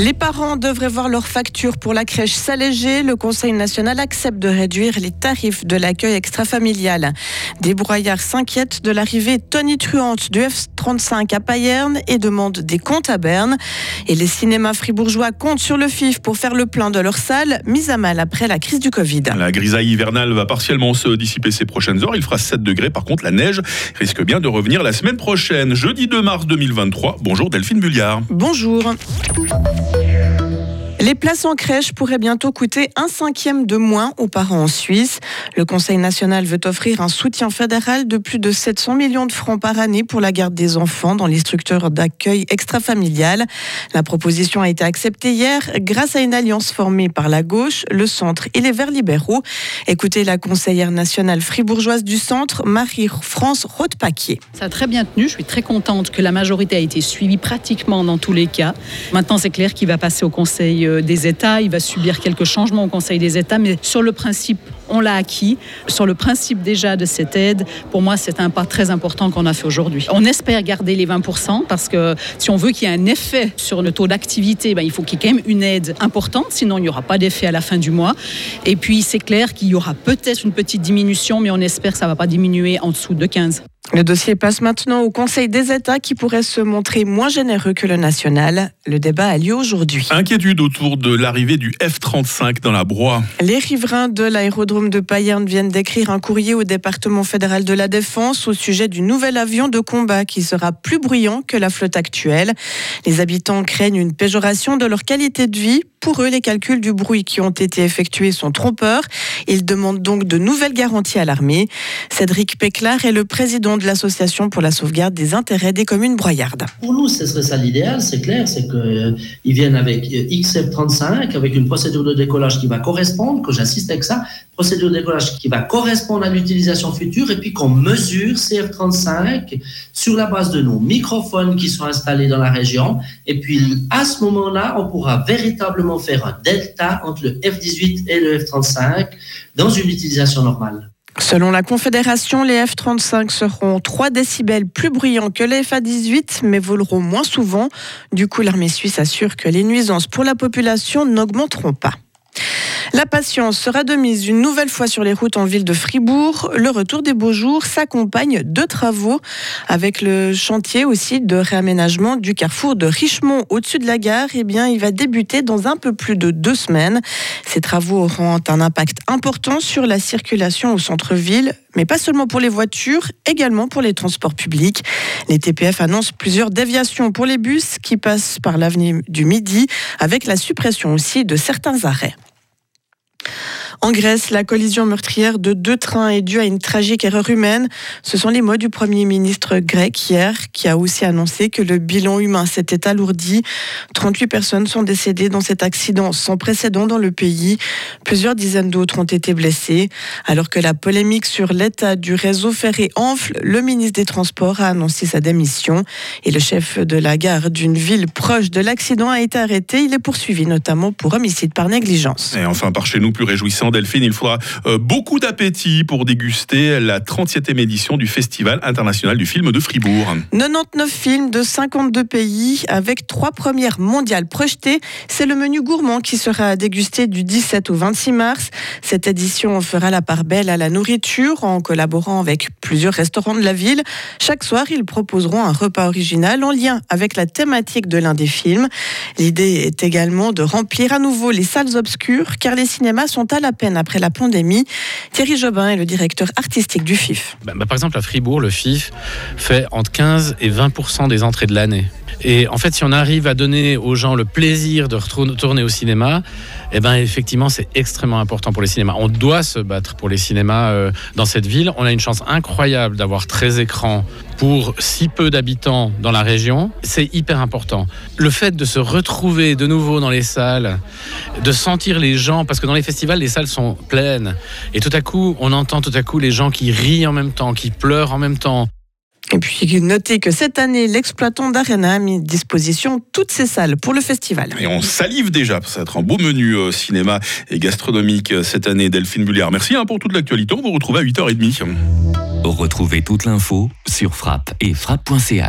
Les parents devraient voir leur facture pour la crèche s'alléger. Le Conseil national accepte de réduire les tarifs de l'accueil extrafamilial. Des brouillards s'inquiètent de l'arrivée tonitruante du F-35 à Payerne et demandent des comptes à Berne. Et les cinémas fribourgeois comptent sur le FIF pour faire le plein de leurs salles, mises à mal après la crise du Covid. La grisaille hivernale va partiellement se dissiper ces prochaines heures. Il fera 7 degrés. Par contre, la neige risque bien de revenir la semaine prochaine, jeudi 2 mars 2023. Bonjour Delphine Bulliard. Bonjour. Les places en crèche pourraient bientôt coûter un cinquième de moins aux parents en Suisse. Le Conseil national veut offrir un soutien fédéral de plus de 700 millions de francs par année pour la garde des enfants dans les structures d'accueil extrafamilial. La proposition a été acceptée hier grâce à une alliance formée par la gauche, le centre et les Verts libéraux. Écoutez la conseillère nationale fribourgeoise du centre, Marie-France Rothpaquier. Ça a très bien tenu. Je suis très contente que la majorité a été suivie pratiquement dans tous les cas. Maintenant, c'est clair qu'il va passer au Conseil euh, des États. Il va subir quelques changements au Conseil des États, mais sur le principe, on l'a acquis. Sur le principe déjà de cette aide, pour moi, c'est un pas très important qu'on a fait aujourd'hui. On espère garder les 20% parce que si on veut qu'il y ait un effet sur le taux d'activité, ben, il faut qu'il y ait quand même une aide importante, sinon il n'y aura pas d'effet à la fin du mois. Et puis, c'est clair qu'il y aura peut-être une petite diminution, mais on espère que ça ne va pas diminuer en dessous de 15. Le dossier passe maintenant au Conseil des États qui pourrait se montrer moins généreux que le national. Le débat a lieu aujourd'hui. Inquiétude autour de l'arrivée du F-35 dans la broie. Les riverains de l'aérodrome de Payerne viennent d'écrire un courrier au département fédéral de la Défense au sujet du nouvel avion de combat qui sera plus bruyant que la flotte actuelle. Les habitants craignent une péjoration de leur qualité de vie pour eux, les calculs du bruit qui ont été effectués sont trompeurs. Ils demandent donc de nouvelles garanties à l'armée. Cédric Péclar est le président de l'Association pour la sauvegarde des intérêts des communes broyardes. Pour nous, ce serait ça l'idéal, c'est clair, c'est qu'ils viennent avec XF35, avec une procédure de décollage qui va correspondre, que j'assiste avec ça, procédure de décollage qui va correspondre à l'utilisation future, et puis qu'on mesure CF35 sur la base de nos microphones qui sont installés dans la région. Et puis, à ce moment-là, on pourra véritablement faire un delta entre le F-18 et le F-35 dans une utilisation normale. Selon la Confédération, les F-35 seront 3 décibels plus bruyants que les FA-18, mais voleront moins souvent. Du coup, l'armée suisse assure que les nuisances pour la population n'augmenteront pas. La patience sera de mise une nouvelle fois sur les routes en ville de Fribourg. Le retour des beaux jours s'accompagne de travaux avec le chantier aussi de réaménagement du carrefour de Richemont au-dessus de la gare. Eh bien, il va débuter dans un peu plus de deux semaines. Ces travaux auront un impact important sur la circulation au centre-ville, mais pas seulement pour les voitures, également pour les transports publics. Les TPF annoncent plusieurs déviations pour les bus qui passent par l'avenue du Midi, avec la suppression aussi de certains arrêts. En Grèce, la collision meurtrière de deux trains est due à une tragique erreur humaine. Ce sont les mots du Premier ministre grec hier, qui a aussi annoncé que le bilan humain s'était alourdi. 38 personnes sont décédées dans cet accident sans précédent dans le pays. Plusieurs dizaines d'autres ont été blessées. Alors que la polémique sur l'état du réseau ferré enfle, le ministre des Transports a annoncé sa démission. Et le chef de la gare d'une ville proche de l'accident a été arrêté. Il est poursuivi notamment pour homicide par négligence. Et enfin, par chez nous, plus réjouissant Delphine, il faudra euh, beaucoup d'appétit pour déguster la 37e édition du Festival international du film de Fribourg. 99 films de 52 pays avec trois premières mondiales projetées. C'est le menu gourmand qui sera dégusté du 17 au 26 mars. Cette édition fera la part belle à la nourriture en collaborant avec plusieurs restaurants de la ville. Chaque soir, ils proposeront un repas original en lien avec la thématique de l'un des films. L'idée est également de remplir à nouveau les salles obscures car les cinémas sont à la peine après la pandémie. Thierry Jobin est le directeur artistique du FIF. Bah, bah, par exemple, à Fribourg, le FIF fait entre 15 et 20 des entrées de l'année. Et en fait, si on arrive à donner aux gens le plaisir de retourner au cinéma, eh ben effectivement, c'est extrêmement important pour les cinémas. On doit se battre pour les cinémas euh, dans cette ville. On a une chance incroyable d'avoir 13 écrans pour si peu d'habitants dans la région. C'est hyper important. Le fait de se retrouver de nouveau dans les salles, de sentir les gens, parce que dans les festivals, les salles sont pleines. Et tout à coup, on entend tout à coup les gens qui rient en même temps, qui pleurent en même temps. Et puis notez que cette année, l'exploitant d'Arena a mis à disposition toutes ses salles pour le festival. Et on salive déjà, ça va être un beau menu euh, cinéma et gastronomique euh, cette année, Delphine Bulliard. Merci hein, pour toute l'actualité, on vous retrouve à 8h30. Retrouvez toute l'info sur frappe et frappe.ch.